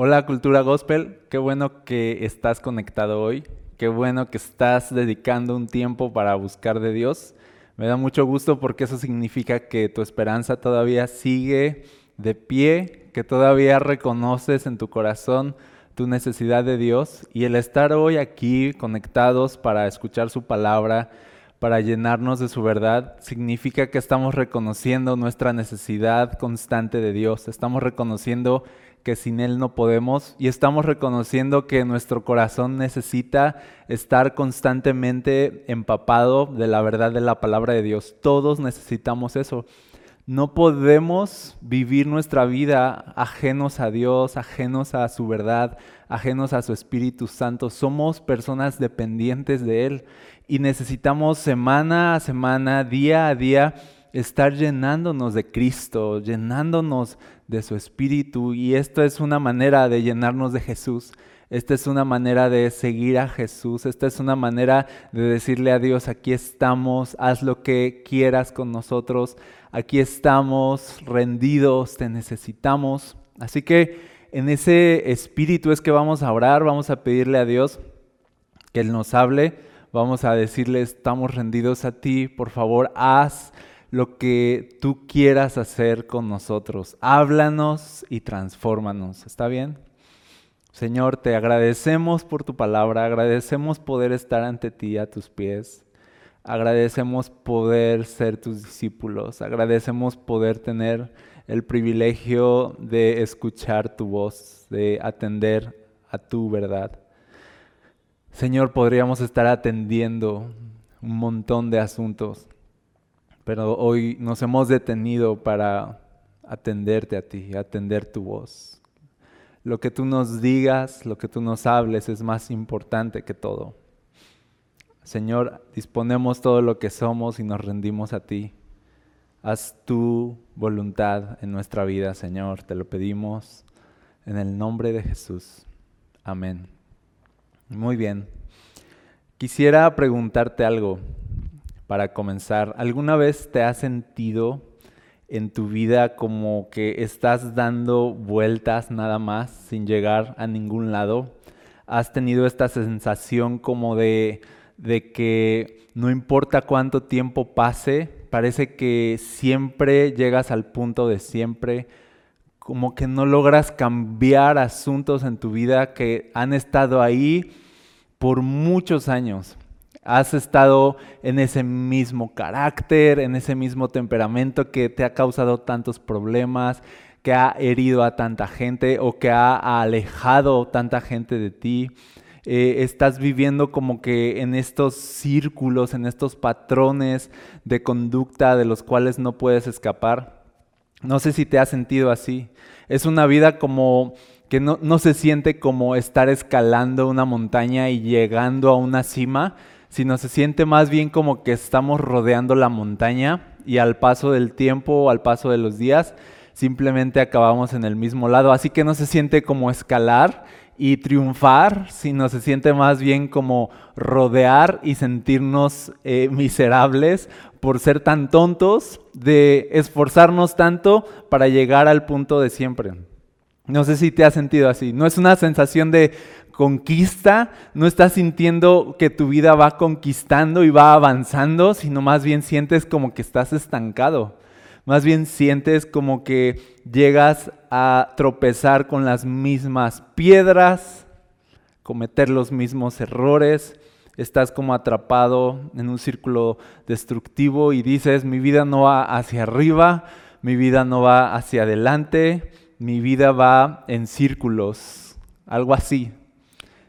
Hola Cultura Gospel, qué bueno que estás conectado hoy, qué bueno que estás dedicando un tiempo para buscar de Dios. Me da mucho gusto porque eso significa que tu esperanza todavía sigue de pie, que todavía reconoces en tu corazón tu necesidad de Dios. Y el estar hoy aquí conectados para escuchar su palabra, para llenarnos de su verdad, significa que estamos reconociendo nuestra necesidad constante de Dios, estamos reconociendo que sin Él no podemos y estamos reconociendo que nuestro corazón necesita estar constantemente empapado de la verdad de la palabra de Dios. Todos necesitamos eso. No podemos vivir nuestra vida ajenos a Dios, ajenos a su verdad, ajenos a su Espíritu Santo. Somos personas dependientes de Él y necesitamos semana a semana, día a día, estar llenándonos de Cristo, llenándonos de su Espíritu. Y esto es una manera de llenarnos de Jesús. Esta es una manera de seguir a Jesús. Esta es una manera de decirle a Dios, aquí estamos, haz lo que quieras con nosotros. Aquí estamos rendidos, te necesitamos. Así que en ese espíritu es que vamos a orar, vamos a pedirle a Dios que Él nos hable. Vamos a decirle, estamos rendidos a ti, por favor, haz lo que tú quieras hacer con nosotros. Háblanos y transfórmanos. ¿Está bien? Señor, te agradecemos por tu palabra, agradecemos poder estar ante ti a tus pies, agradecemos poder ser tus discípulos, agradecemos poder tener el privilegio de escuchar tu voz, de atender a tu verdad. Señor, podríamos estar atendiendo un montón de asuntos, pero hoy nos hemos detenido para atenderte a ti, atender tu voz. Lo que tú nos digas, lo que tú nos hables es más importante que todo. Señor, disponemos todo lo que somos y nos rendimos a ti. Haz tu voluntad en nuestra vida, Señor. Te lo pedimos en el nombre de Jesús. Amén. Muy bien. Quisiera preguntarte algo para comenzar, ¿alguna vez te has sentido en tu vida como que estás dando vueltas nada más sin llegar a ningún lado? ¿Has tenido esta sensación como de, que no importa cuánto tiempo pase, parece que siempre llegas al punto de siempre? como que no logras cambiar asuntos en tu vida que han estado ahí por muchos años has estado en ese mismo carácter, en ese mismo temperamento que te ha causado tantos problemas, que ha herido a tanta gente o que ha alejado tanta gente de ti. Eh, estás viviendo como que en estos círculos, en estos patrones de conducta de los cuales no puedes escapar. No sé si te has sentido así. Es una vida como que no, no se siente como estar escalando una montaña y llegando a una cima, sino se siente más bien como que estamos rodeando la montaña y al paso del tiempo al paso de los días simplemente acabamos en el mismo lado. Así que no se siente como escalar y triunfar, sino se siente más bien como rodear y sentirnos eh, miserables por ser tan tontos, de esforzarnos tanto para llegar al punto de siempre. No sé si te has sentido así. No es una sensación de conquista, no estás sintiendo que tu vida va conquistando y va avanzando, sino más bien sientes como que estás estancado. Más bien sientes como que llegas a tropezar con las mismas piedras, cometer los mismos errores, estás como atrapado en un círculo destructivo y dices, mi vida no va hacia arriba, mi vida no va hacia adelante, mi vida va en círculos, algo así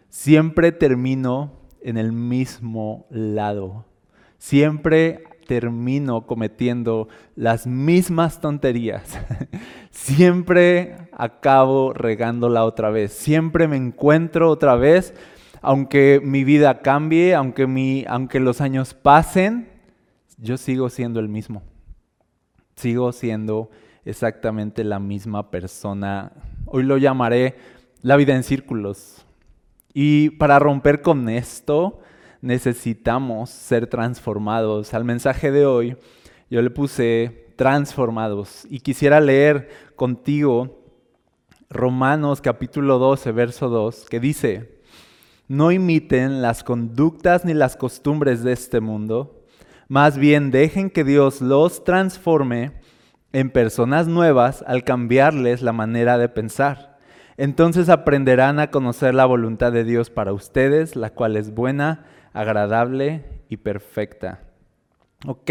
siempre termino en el mismo lado. Siempre termino cometiendo las mismas tonterías. Siempre acabo regándola otra vez. Siempre me encuentro otra vez, aunque mi vida cambie, aunque, mi, aunque los años pasen, yo sigo siendo el mismo. Sigo siendo exactamente la misma persona. Hoy lo llamaré la vida en círculos y para romper con esto necesitamos ser transformados. Al mensaje de hoy yo le puse transformados y quisiera leer contigo Romanos capítulo 12, verso 2, que dice, no imiten las conductas ni las costumbres de este mundo, más bien dejen que Dios los transforme en personas nuevas al cambiarles la manera de pensar. Entonces aprenderán a conocer la voluntad de Dios para ustedes, la cual es buena, agradable y perfecta. Ok,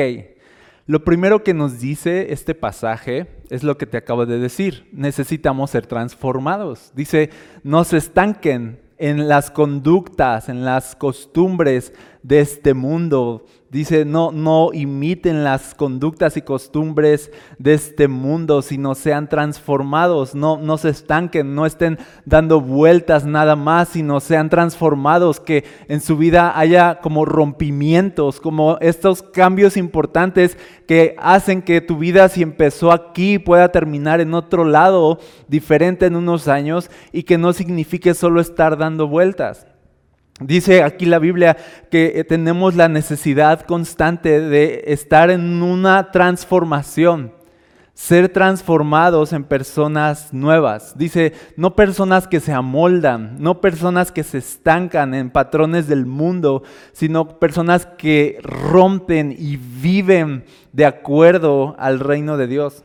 lo primero que nos dice este pasaje es lo que te acabo de decir. Necesitamos ser transformados. Dice, no se estanquen en las conductas, en las costumbres de este mundo, Dice, no, no imiten las conductas y costumbres de este mundo, sino sean transformados, no, no se estanquen, no estén dando vueltas nada más, sino sean transformados, que en su vida haya como rompimientos, como estos cambios importantes que hacen que tu vida si empezó aquí pueda terminar en otro lado diferente en unos años y que no signifique solo estar dando vueltas. Dice aquí la Biblia que eh, tenemos la necesidad constante de estar en una transformación, ser transformados en personas nuevas. Dice, no personas que se amoldan, no personas que se estancan en patrones del mundo, sino personas que rompen y viven de acuerdo al reino de Dios.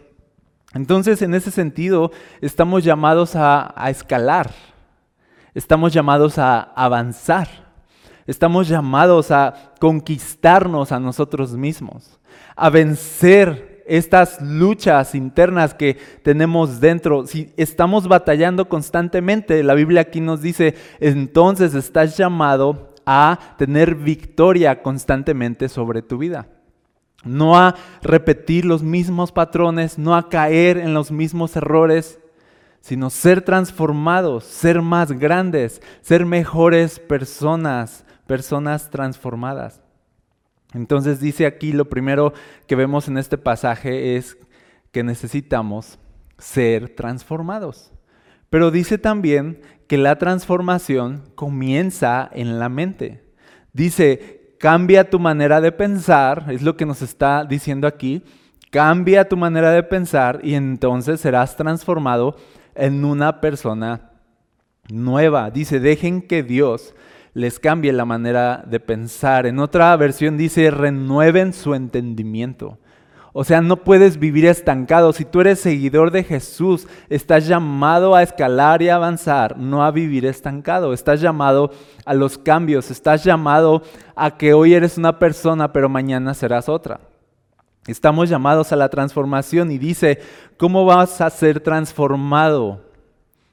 Entonces, en ese sentido, estamos llamados a, a escalar Estamos llamados a avanzar. Estamos llamados a conquistarnos a nosotros mismos, a vencer estas luchas internas que tenemos dentro. Si estamos batallando constantemente, la Biblia aquí nos dice, entonces estás llamado a tener victoria constantemente sobre tu vida. No a repetir los mismos patrones, no a caer en los mismos errores, sino ser transformados, ser más grandes, ser mejores personas, personas transformadas. Entonces dice aquí lo primero que vemos en este pasaje es que necesitamos ser transformados. Pero dice también que la transformación comienza en la mente. Dice, cambia tu manera de pensar, es lo que nos está diciendo aquí, cambia tu manera de pensar y entonces serás transformado en una persona nueva. Dice, dejen que Dios les cambie la manera de pensar. En otra versión dice, renueven su entendimiento. O sea, no puedes vivir estancado. Si tú eres seguidor de Jesús, estás llamado a escalar y avanzar, no a vivir estancado. Estás llamado a los cambios, estás llamado a que hoy eres una persona, pero mañana serás otra. Estamos llamados a la transformación y dice, ¿cómo vas a ser transformado?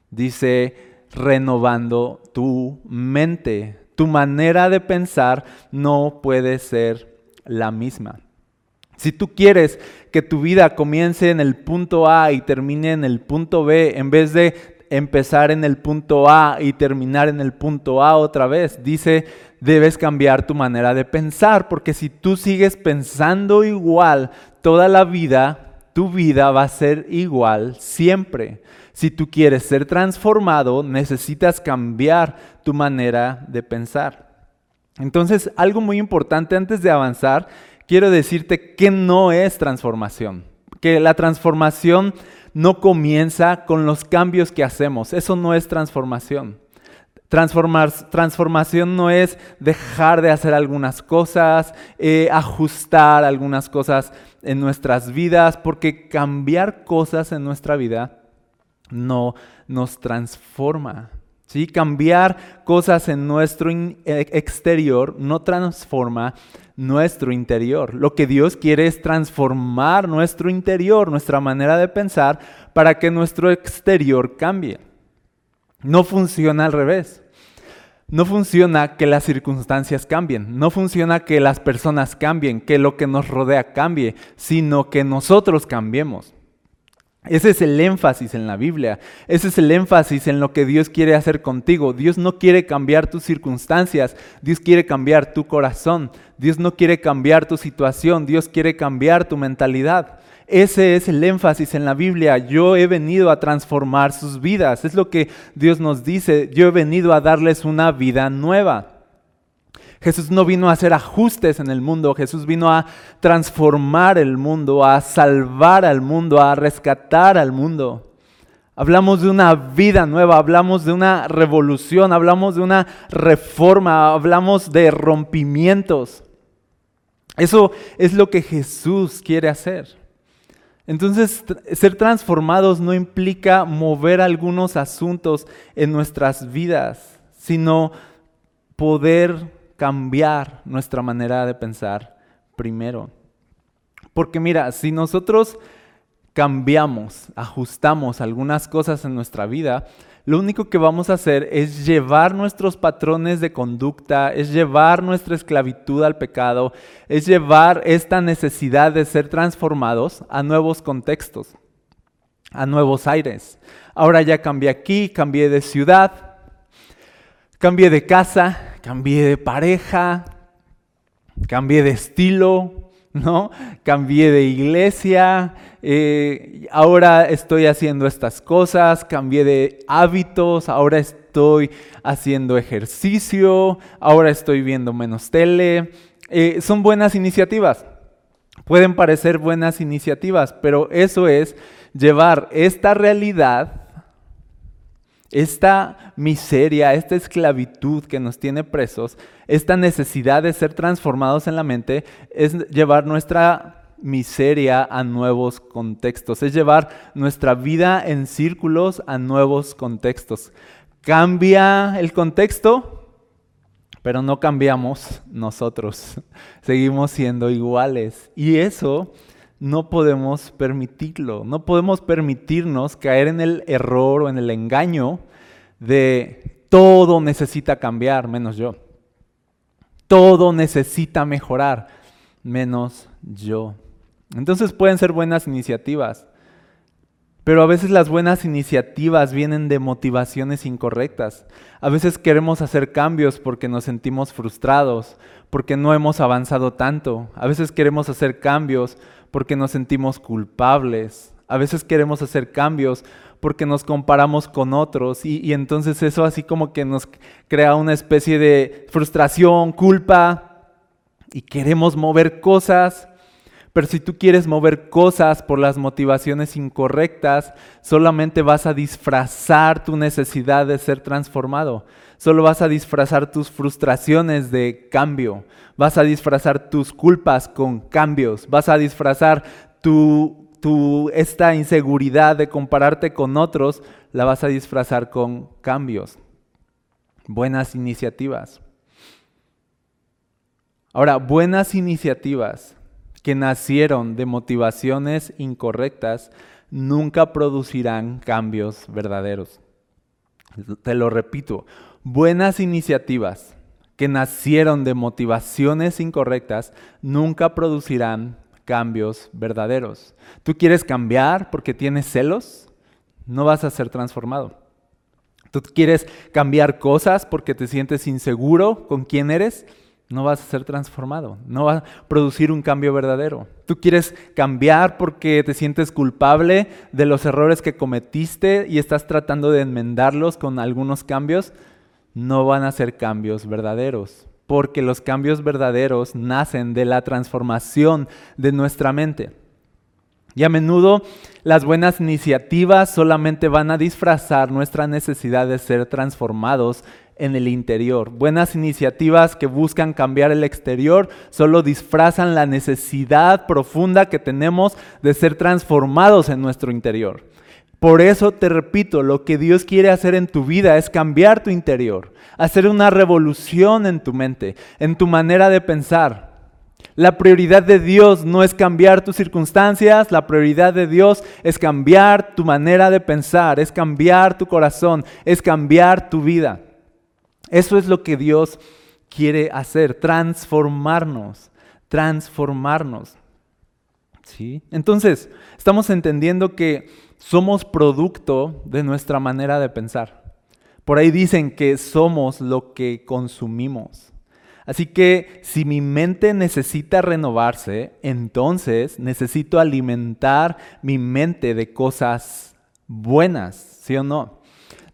Dice, renovando tu mente. Tu manera de pensar no puede ser la misma. Si tú quieres que tu vida comience en el punto A y termine en el punto B, en vez de empezar en el punto A y terminar en el punto A otra vez. Dice, debes cambiar tu manera de pensar, porque si tú sigues pensando igual toda la vida, tu vida va a ser igual siempre. Si tú quieres ser transformado, necesitas cambiar tu manera de pensar. Entonces, algo muy importante antes de avanzar, quiero decirte que no es transformación. Que la transformación no comienza con los cambios que hacemos. Eso no es transformación. Transformar, transformación no es dejar de hacer algunas cosas, eh, ajustar algunas cosas en nuestras vidas, porque cambiar cosas en nuestra vida no nos transforma. ¿Sí? Cambiar cosas en nuestro e, exterior no transforma nuestro interior. Lo que Dios quiere es transformar nuestro interior, nuestra manera de pensar, para que nuestro exterior cambie. No funciona al revés. No funciona que las circunstancias cambien, no funciona que las personas cambien, que lo que nos rodea cambie, sino que nosotros cambiemos. Ese es el énfasis en la Biblia, ese es el énfasis en lo que Dios quiere hacer contigo. Dios no quiere cambiar tus circunstancias, Dios quiere cambiar tu corazón, Dios no quiere cambiar tu situación, Dios quiere cambiar tu mentalidad. Ese es el énfasis en la Biblia. Yo he venido a transformar sus vidas. Es lo que Dios nos dice. Yo he venido a darles una vida nueva. Jesús no vino a hacer ajustes en el mundo, Jesús vino a transformar el mundo, a salvar al mundo, a rescatar al mundo. Hablamos de una vida nueva, hablamos de una revolución, hablamos de una reforma, hablamos de rompimientos. Eso es lo que Jesús quiere hacer. Entonces, ser transformados no implica mover algunos asuntos en nuestras vidas, sino poder cambiar nuestra manera de pensar primero. Porque mira, si nosotros cambiamos, ajustamos algunas cosas en nuestra vida, lo único que vamos a hacer es llevar nuestros patrones de conducta, es llevar nuestra esclavitud al pecado, es llevar esta necesidad de ser transformados a nuevos contextos, a nuevos aires. Ahora ya cambié aquí, cambié de ciudad, cambié de casa, cambié de pareja, cambié de estilo, ¿no? Cambié de iglesia, eh, ahora estoy haciendo estas cosas, cambié de hábitos, ahora estoy haciendo ejercicio, ahora estoy viendo menos tele. Eh, son buenas iniciativas, pueden parecer buenas iniciativas, pero eso es llevar esta realidad esta miseria, esta esclavitud que nos tiene presos, esta necesidad de ser transformados en la mente, es llevar nuestra miseria a nuevos contextos, es llevar nuestra vida en círculos a nuevos contextos. Cambia el contexto, pero no cambiamos nosotros, seguimos siendo iguales. Y eso no podemos permitirlo, no podemos permitirnos caer en el error o en el engaño de todo necesita cambiar menos yo. Todo necesita mejorar menos yo. Entonces pueden ser buenas iniciativas, pero a veces las buenas iniciativas vienen de motivaciones incorrectas. A veces queremos hacer cambios porque nos sentimos frustrados, porque no hemos avanzado tanto. A veces queremos hacer cambios porque nos sentimos culpables. A veces queremos hacer cambios porque nos comparamos con otros y, entonces eso así como que nos crea una especie de frustración, culpa y queremos mover cosas. Pero si tú quieres mover cosas por las motivaciones incorrectas, solamente vas a disfrazar tu necesidad de ser transformado. Solo vas a disfrazar tus frustraciones de cambio. Vas a disfrazar tus culpas con cambios. Vas a disfrazar tu, esta inseguridad de compararte con otros, la vas a disfrazar con cambios. Buenas iniciativas. Ahora, buenas iniciativas que nacieron de motivaciones incorrectas nunca producirán cambios verdaderos. Te lo repito, buenas iniciativas que nacieron de motivaciones incorrectas nunca producirán cambios verdaderos. ¿Tú quieres cambiar porque tienes celos? No vas a ser transformado. ¿Tú quieres cambiar cosas porque te sientes inseguro con quién eres? No vas a ser transformado, no va a producir un cambio verdadero. Tú quieres cambiar porque te sientes culpable de los errores que cometiste y estás tratando de enmendarlos con algunos cambios no van a ser cambios verdaderos, porque los cambios verdaderos nacen de la transformación de nuestra mente. Y a menudo las buenas iniciativas solamente van a disfrazar nuestra necesidad de ser transformados en el interior. Buenas iniciativas que buscan cambiar el exterior solo disfrazan la necesidad profunda que tenemos de ser transformados en nuestro interior. Por eso te repito, lo que Dios quiere hacer en tu vida es cambiar tu interior, hacer una revolución en tu mente, en tu manera de pensar. La prioridad de Dios no es cambiar tus circunstancias, la prioridad de Dios es cambiar tu manera de pensar, es cambiar tu corazón, es cambiar tu vida. Eso es lo que Dios quiere hacer, transformarnos, transformarnos. ¿Sí? Entonces, estamos entendiendo que somos producto de nuestra manera de pensar. Por ahí dicen que somos lo que consumimos. Así que si mi mente necesita renovarse, entonces necesito alimentar mi mente de cosas buenas, ¿sí o no?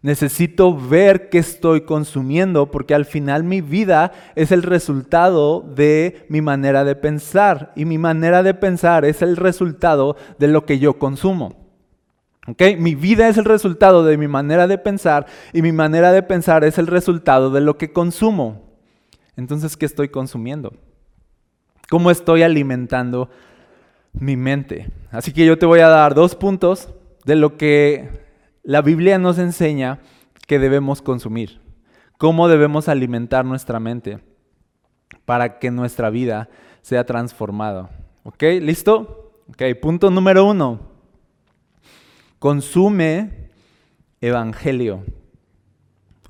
Necesito ver qué estoy consumiendo porque al final mi vida es el resultado de mi manera de pensar y mi manera de pensar es el resultado de lo que yo consumo. Mi vida es el resultado de mi manera de pensar y mi manera de pensar es el resultado de lo que consumo. Entonces, ¿qué estoy consumiendo? ¿Cómo estoy alimentando mi mente? Así que yo te voy a dar dos puntos de lo que la Biblia nos enseña que debemos consumir. Cómo debemos alimentar nuestra mente para que nuestra vida sea transformada. ¿Ok? ¿Listo? Ok, punto número uno. Consume evangelio.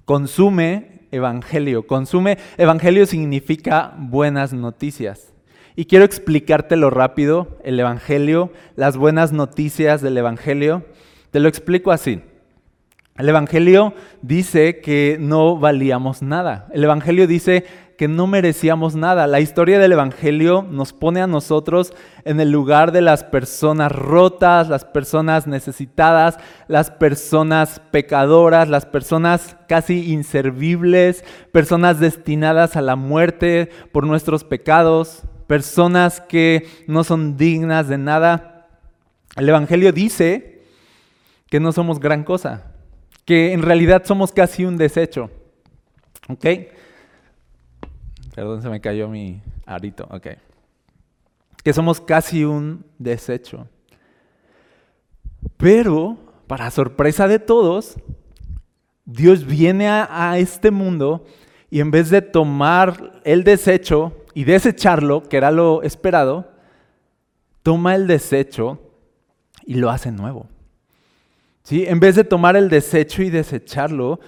Consume evangelio. Consume evangelio significa buenas noticias. Y quiero explicártelo rápido, el evangelio, las buenas noticias del evangelio. Te lo explico así. El Evangelio dice que no valíamos nada. El Evangelio dice que no merecíamos nada. La historia del Evangelio nos pone a nosotros en el lugar de las personas rotas, las personas necesitadas, las personas pecadoras, las personas casi inservibles, personas destinadas a la muerte por nuestros pecados, personas que no son dignas de nada. El Evangelio dice que no somos gran cosa, que en realidad somos casi un desecho. ¿Ok? Perdón, se me cayó mi arito. Ok. Que somos casi un desecho. Pero, para sorpresa de todos, Dios viene a, a, este mundo y en vez de tomar el desecho y desecharlo, que era lo esperado, toma el desecho y lo hace nuevo. ¿Sí? En vez de tomar el desecho y desecharlo,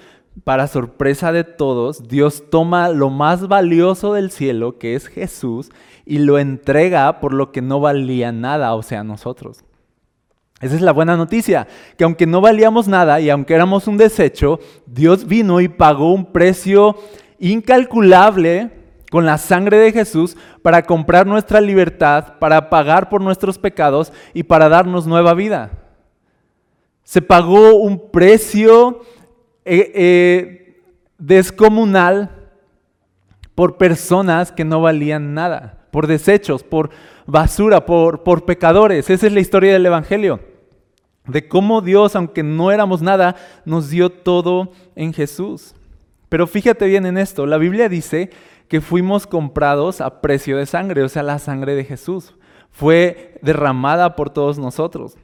para sorpresa de todos, Dios toma lo más valioso del cielo, que es Jesús, y lo entrega por lo que no valía nada, o sea, nosotros. Esa es la buena noticia, que aunque no valíamos nada y aunque éramos un desecho, Dios vino y pagó un precio incalculable con la sangre de Jesús para comprar nuestra libertad, para pagar por nuestros pecados y para darnos nueva vida. Se pagó un precio eh, eh, descomunal por personas que no valían nada, por desechos, por basura, por, por pecadores. Esa es la historia del Evangelio. De cómo Dios, aunque no éramos nada, nos dio todo en Jesús. Pero fíjate bien en esto, la Biblia dice que fuimos comprados a precio de sangre, o sea, la sangre de Jesús. Fue derramada por todos nosotros.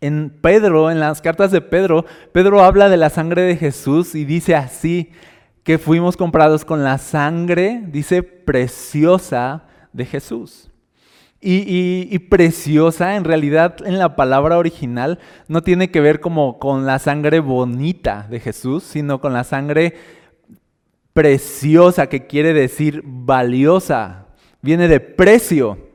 En Pedro, en las cartas de Pedro, Pedro habla de la sangre de Jesús y dice así, que fuimos comprados con la sangre, dice, preciosa de Jesús. Y, preciosa, en realidad, en la palabra original, no tiene que ver como con la sangre bonita de Jesús, sino con la sangre preciosa, que quiere decir valiosa. Viene de precio.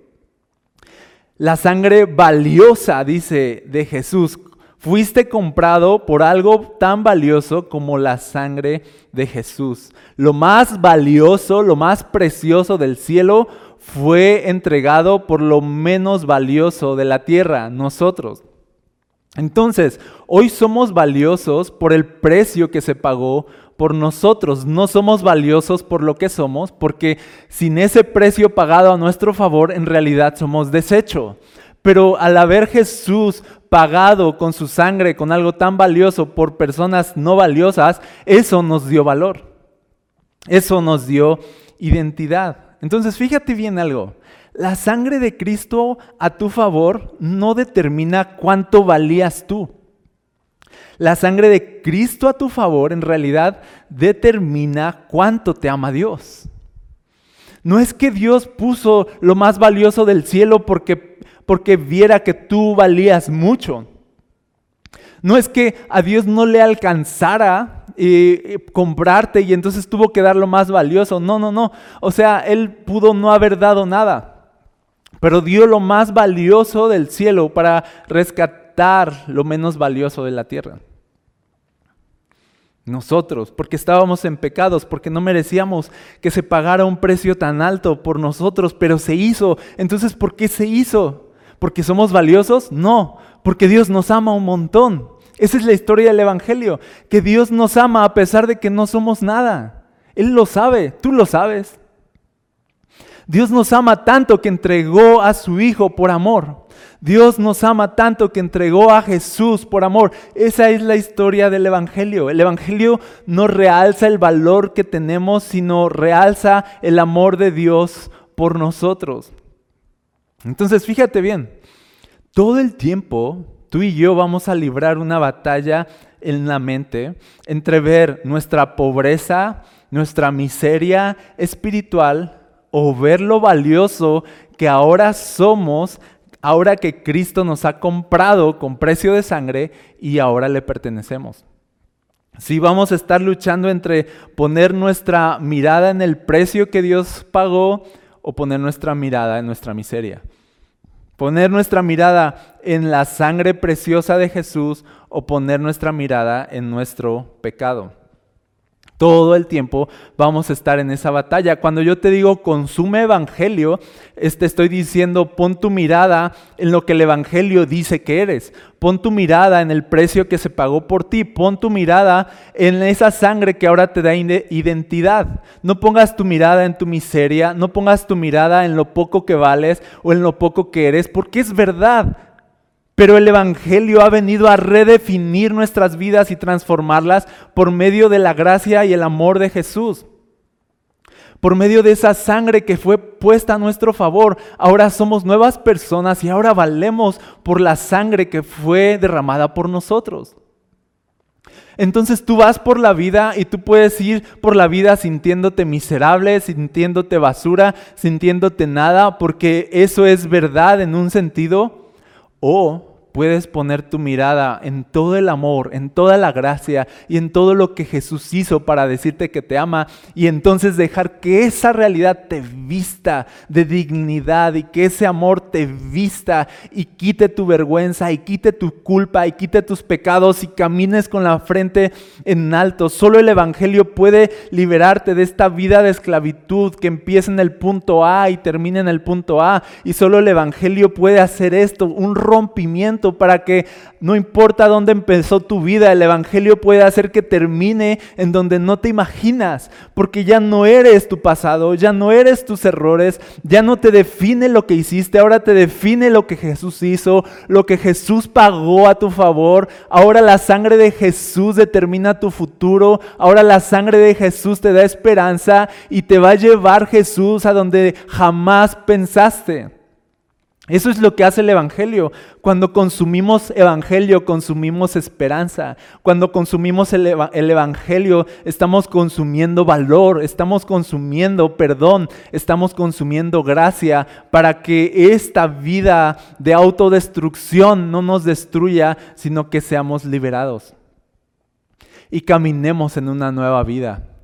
La sangre valiosa, dice, de Jesús. Fuiste comprado por algo tan valioso como la sangre de Jesús. Lo más valioso, lo más precioso del cielo fue entregado por lo menos valioso de la tierra, nosotros. Entonces, hoy somos valiosos por el precio que se pagó por nosotros. No somos valiosos por lo que somos, porque sin ese precio pagado a nuestro favor, en realidad somos desecho. Pero al haber Jesús pagado con su sangre, con algo tan valioso por personas no valiosas, eso nos dio valor. Eso nos dio identidad. Entonces, fíjate bien algo. La sangre de Cristo a tu favor no determina cuánto valías tú. La sangre de Cristo a tu favor en realidad determina cuánto te ama Dios. No es que Dios puso lo más valioso del cielo porque, porque viera que tú valías mucho. No es que a Dios no le alcanzara eh, comprarte y entonces tuvo que dar lo más valioso. No, no, no. O sea, Él pudo no haber dado nada, pero dio lo más valioso del cielo para rescatar lo menos valioso de la tierra. Nosotros, porque estábamos en pecados, porque no merecíamos que se pagara un precio tan alto por nosotros, pero se hizo. Entonces, ¿por qué se hizo? ¿Porque somos valiosos? No, porque Dios nos ama un montón. Esa es la historia del Evangelio, que Dios nos ama a pesar de que no somos nada. Él lo sabe, tú lo sabes. Dios nos ama tanto que entregó a su Hijo por amor. Dios nos ama tanto que entregó a Jesús por amor. Esa es la historia del Evangelio. El Evangelio no realza el valor que tenemos, sino realza el amor de Dios por nosotros. Entonces, fíjate bien, todo el tiempo tú y yo vamos a librar una batalla en la mente entre ver nuestra pobreza, nuestra miseria espiritual o ver lo valioso que ahora somos, ahora que Cristo nos ha comprado con precio de sangre y ahora le pertenecemos. Si vamos a estar luchando entre poner nuestra mirada en el precio que Dios pagó o poner nuestra mirada en nuestra miseria. Poner nuestra mirada en la sangre preciosa de Jesús o poner nuestra mirada en nuestro pecado. Todo el tiempo vamos a estar en esa batalla. Cuando yo te digo consume evangelio, te este, estoy diciendo pon tu mirada en lo que el evangelio dice que eres. Pon tu mirada en el precio que se pagó por ti. Pon tu mirada en esa sangre que ahora te da identidad. No pongas tu mirada en tu miseria, no pongas tu mirada en lo poco que vales o en lo poco que eres, porque es verdad. Pero el Evangelio ha venido a redefinir nuestras vidas y transformarlas por medio de la gracia y el amor de Jesús. Por medio de esa sangre que fue puesta a nuestro favor, ahora somos nuevas personas y ahora valemos por la sangre que fue derramada por nosotros. Entonces tú vas por la vida y tú puedes ir por la vida sintiéndote miserable, sintiéndote basura, sintiéndote nada, porque eso es verdad en un sentido o puedes poner tu mirada en todo el amor, en toda la gracia y en todo lo que Jesús hizo para decirte que te ama y entonces dejar que esa realidad te vista de dignidad y que ese amor te vista y quite tu vergüenza y quite tu culpa y quite tus pecados y camines con la frente en alto. Solo el Evangelio puede liberarte de esta vida de esclavitud que empieza en el punto A y termina en el punto A y solo el Evangelio puede hacer esto, un rompimiento para que no importa dónde empezó tu vida, el Evangelio puede hacer que termine en donde no te imaginas, porque ya no eres tu pasado, ya no eres tus errores, ya no te define lo que hiciste, ahora te define lo que Jesús hizo, lo que Jesús pagó a tu favor, ahora la sangre de Jesús determina tu futuro, ahora la sangre de Jesús te da esperanza y te va a llevar Jesús a donde jamás pensaste. Eso es lo que hace el Evangelio. Cuando consumimos Evangelio, consumimos esperanza. Cuando consumimos el, Evangelio, estamos consumiendo valor, estamos consumiendo perdón, estamos consumiendo gracia para que esta vida de autodestrucción no nos destruya, sino que seamos liberados y caminemos en una nueva vida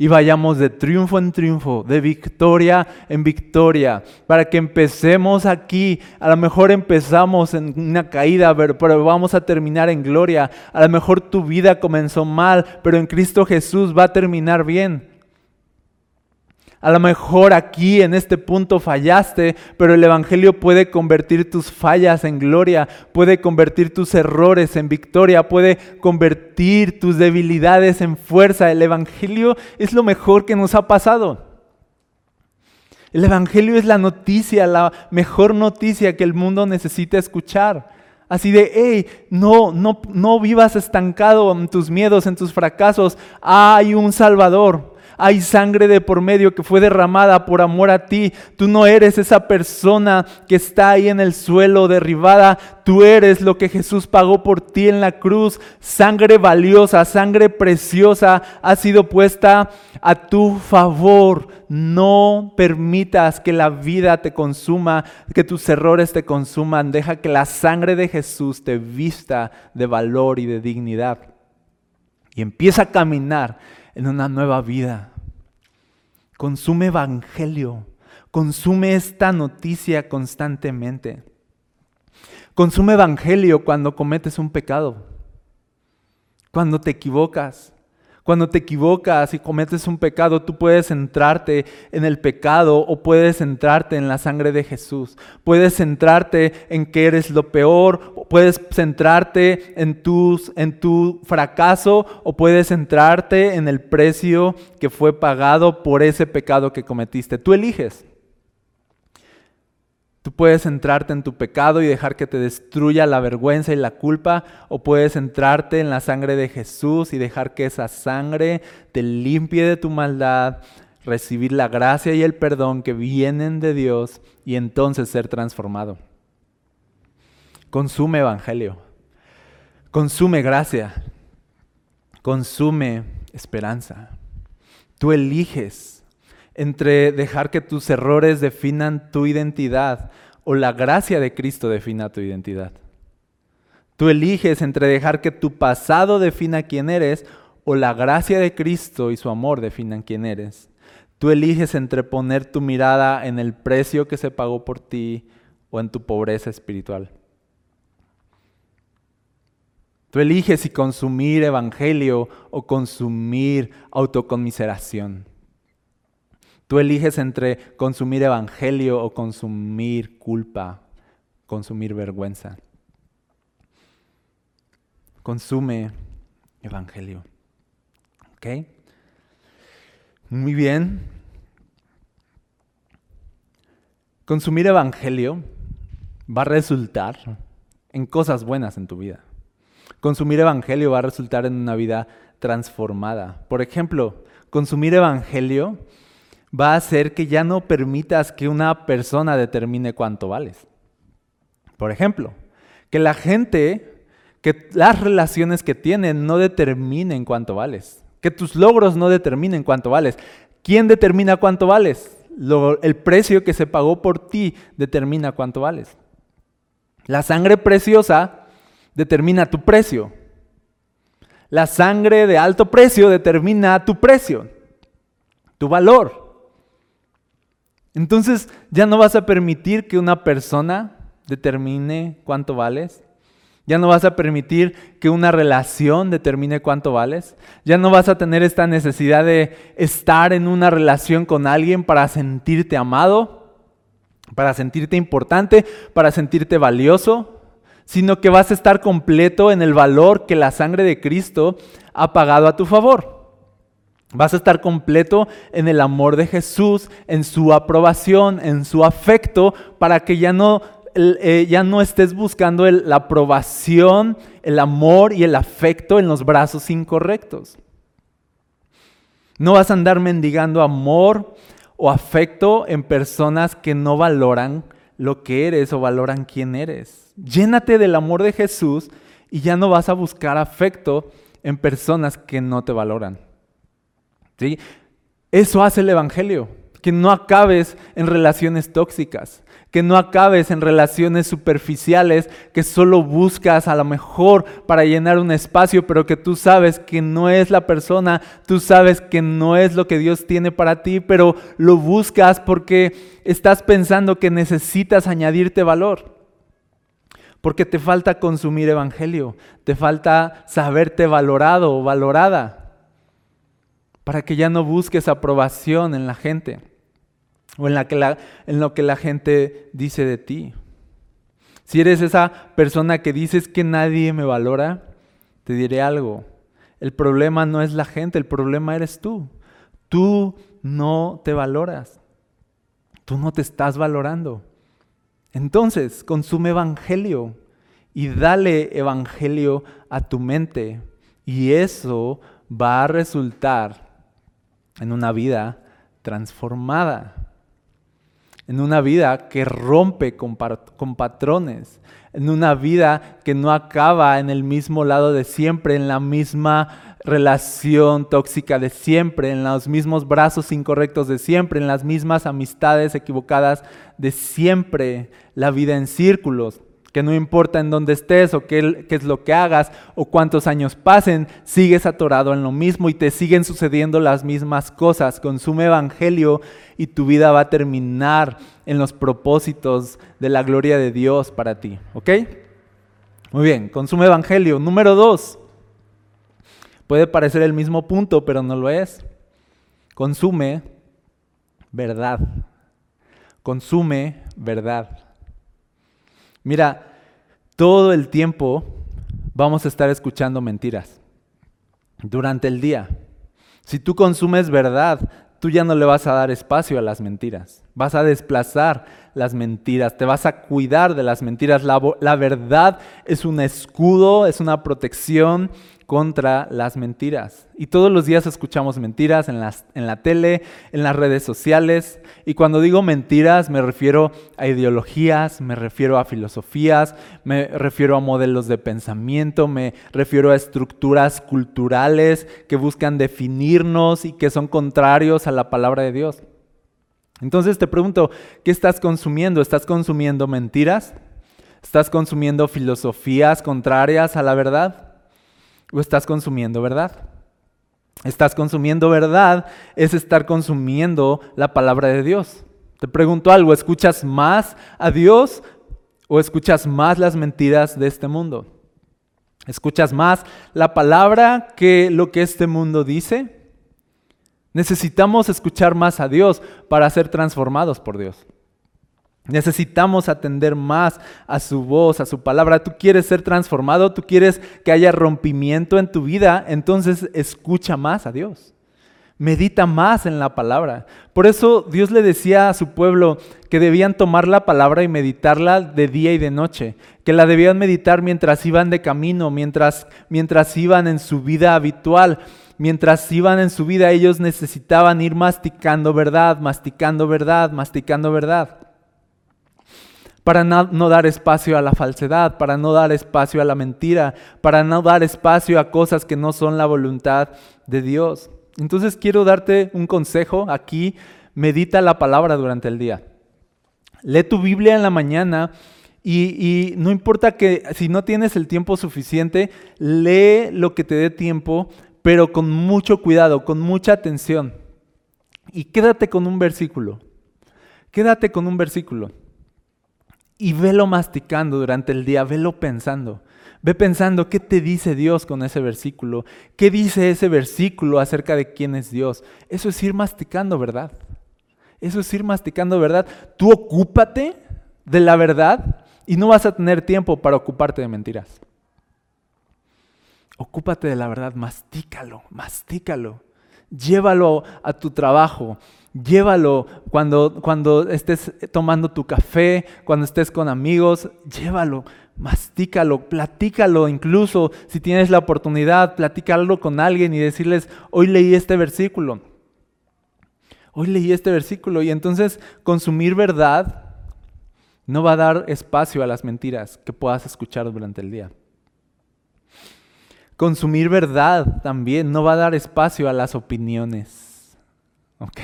y vayamos de triunfo en triunfo, de victoria en victoria, para que empecemos aquí, a lo mejor empezamos en una caída, pero vamos a terminar en gloria, a lo mejor tu vida comenzó mal, pero en Cristo Jesús va a terminar bien. A lo mejor aquí en este punto fallaste, pero el Evangelio puede convertir tus fallas en gloria, puede convertir tus errores en victoria, puede convertir tus debilidades en fuerza. El Evangelio es lo mejor que nos ha pasado. El Evangelio es la noticia, la mejor noticia que el mundo necesita escuchar. Así de, hey, no, no, no vivas estancado en tus miedos, en tus fracasos. Hay un Salvador hay sangre de por medio que fue derramada por amor a ti. Tú no eres esa persona que está ahí en el suelo derribada. Tú eres lo que Jesús pagó por ti en la cruz. Sangre valiosa, sangre preciosa ha sido puesta a tu favor. No permitas que la vida te consuma, que tus errores te consuman. Deja que la sangre de Jesús te vista de valor y de dignidad. Y empieza a caminar en una nueva vida. Consume evangelio, consume esta noticia constantemente. Consume evangelio cuando cometes un pecado, cuando te equivocas, cuando te equivocas y cometes un pecado, tú puedes centrarte en el pecado o puedes centrarte en la sangre de Jesús. Puedes centrarte en que eres lo peor, puedes centrarte en, tus, en tu fracaso o puedes centrarte en el precio que fue pagado por ese pecado que cometiste. Tú eliges. Tú puedes centrarte en tu pecado y dejar que te destruya la vergüenza y la culpa, o puedes centrarte en la sangre de Jesús y dejar que esa sangre te limpie de tu maldad, recibir la gracia y el perdón que vienen de Dios y entonces ser transformado. Consume evangelio, consume gracia, consume esperanza. Tú eliges entre dejar que tus errores definan tu identidad o la gracia de Cristo defina tu identidad. Tú eliges entre dejar que tu pasado defina quién eres o la gracia de Cristo y su amor definan quién eres. Tú eliges entre poner tu mirada en el precio que se pagó por ti o en tu pobreza espiritual. Tú eliges si consumir evangelio o consumir autoconmiseración. Tú eliges entre consumir evangelio o consumir culpa, consumir vergüenza. Consume evangelio. ¿Ok? Muy bien. Consumir evangelio va a resultar en cosas buenas en tu vida. Consumir evangelio va a resultar en una vida transformada. Por ejemplo, consumir evangelio va a hacer que ya no permitas que una persona determine cuánto vales. Por ejemplo, que la gente, que las relaciones que tienen no determinen cuánto vales. Que tus logros no determinen cuánto vales. ¿Quién determina cuánto vales? el precio que se pagó por ti determina cuánto vales. La sangre preciosa determina tu precio. La sangre de alto precio determina tu precio, tu valor. Entonces ya no vas a permitir que una persona determine cuánto vales. Ya no vas a permitir que una relación determine cuánto vales. Ya no vas a tener esta necesidad de estar en una relación con alguien para sentirte amado, para sentirte importante, para sentirte valioso, sino que vas a estar completo en el valor que la sangre de Cristo ha pagado a tu favor. Vas a estar completo en el amor de Jesús, en su aprobación, en su afecto, para que ya no, eh, ya no estés buscando la aprobación, el amor y el afecto en los brazos incorrectos. No vas a andar mendigando amor o afecto en personas que no valoran lo que eres o valoran quién eres. Llénate del amor de Jesús y ya no vas a buscar afecto en personas que no te valoran. Eso hace el Evangelio, que no acabes en relaciones tóxicas, que no acabes en relaciones superficiales, que solo buscas a lo mejor para llenar un espacio, pero que tú sabes que no es la persona, tú sabes que no es lo que Dios tiene para ti, pero lo buscas porque estás pensando que necesitas añadirte valor. Porque te falta consumir evangelio, te falta saberte valorado o valorada para que ya no busques aprobación en la gente o en, lo que la gente dice de ti. Si eres esa persona que dices que nadie me valora, te diré algo. El problema no es la gente, el problema eres tú. Tú no te valoras. Tú no te estás valorando. Entonces, consume evangelio y dale evangelio a tu mente. Y eso va a resultar en una vida transformada, en una vida que rompe con, patrones, en una vida que no acaba en el mismo lado de siempre, en la misma relación tóxica de siempre, en los mismos brazos incorrectos de siempre, en las mismas amistades equivocadas de siempre, la vida en círculos que no importa en dónde estés o qué, es lo que hagas o cuántos años pasen, sigues atorado en lo mismo y te siguen sucediendo las mismas cosas. Consume evangelio y tu vida va a terminar en los propósitos de la gloria de Dios para ti. ¿Ok? Muy bien, consume evangelio. Número dos, puede parecer el mismo punto, pero no lo es. Consume verdad. Consume verdad. Mira, todo el tiempo vamos a estar escuchando mentiras durante el día. Si tú consumes verdad, tú ya no le vas a dar espacio a las mentiras. Vas a desplazar las mentiras, te vas a cuidar de las mentiras. La, verdad es un escudo, es una protección contra las mentiras. Y todos los días escuchamos mentiras en, las, en la tele, en las redes sociales. Y cuando digo mentiras me refiero a ideologías, me refiero a filosofías, me refiero a modelos de pensamiento, me refiero a estructuras culturales que buscan definirnos y que son contrarios a la palabra de Dios. Entonces te pregunto, ¿qué estás consumiendo? ¿Estás consumiendo mentiras? ¿Estás consumiendo filosofías contrarias a la verdad? O estás consumiendo verdad. Estás consumiendo verdad es estar consumiendo la palabra de Dios. Te pregunto algo, ¿escuchas más a Dios o escuchas más las mentiras de este mundo? ¿Escuchas más la palabra que lo que este mundo dice? Necesitamos escuchar más a Dios para ser transformados por Dios. Necesitamos atender más a su voz, a su palabra. Tú quieres ser transformado, tú quieres que haya rompimiento en tu vida, entonces escucha más a Dios. Medita más en la palabra. Por eso Dios le decía a su pueblo que debían tomar la palabra y meditarla de día y de noche, que la debían meditar mientras iban de camino, mientras, mientras iban en su vida habitual mientras iban en su vida, ellos necesitaban ir masticando verdad, masticando verdad, masticando verdad para no, dar espacio a la falsedad, para no dar espacio a la mentira, para no dar espacio a cosas que no son la voluntad de Dios. Entonces quiero darte un consejo aquí, medita la palabra durante el día. Lee tu Biblia en la mañana y, no importa que si no tienes el tiempo suficiente, lee lo que te dé tiempo, pero con mucho cuidado, con mucha atención. Y quédate con un versículo. Quédate con un versículo y velo masticando durante el día, velo pensando. Ve pensando qué te dice Dios con ese versículo, qué dice ese versículo acerca de quién es Dios. Eso es ir masticando verdad. Eso es ir masticando verdad. Tú ocúpate de la verdad y no vas a tener tiempo para ocuparte de mentiras. Ocúpate de la verdad, mastícalo, mastícalo. Llévalo a tu trabajo, Llévalo cuando, cuando estés tomando tu café, cuando estés con amigos, llévalo, mastícalo, platícalo incluso si tienes la oportunidad, platícalo con alguien y decirles, hoy leí este versículo. Hoy leí este versículo y entonces consumir verdad no va a dar espacio a las mentiras que puedas escuchar durante el día. Consumir verdad también no va a dar espacio a las opiniones. ¿Ok?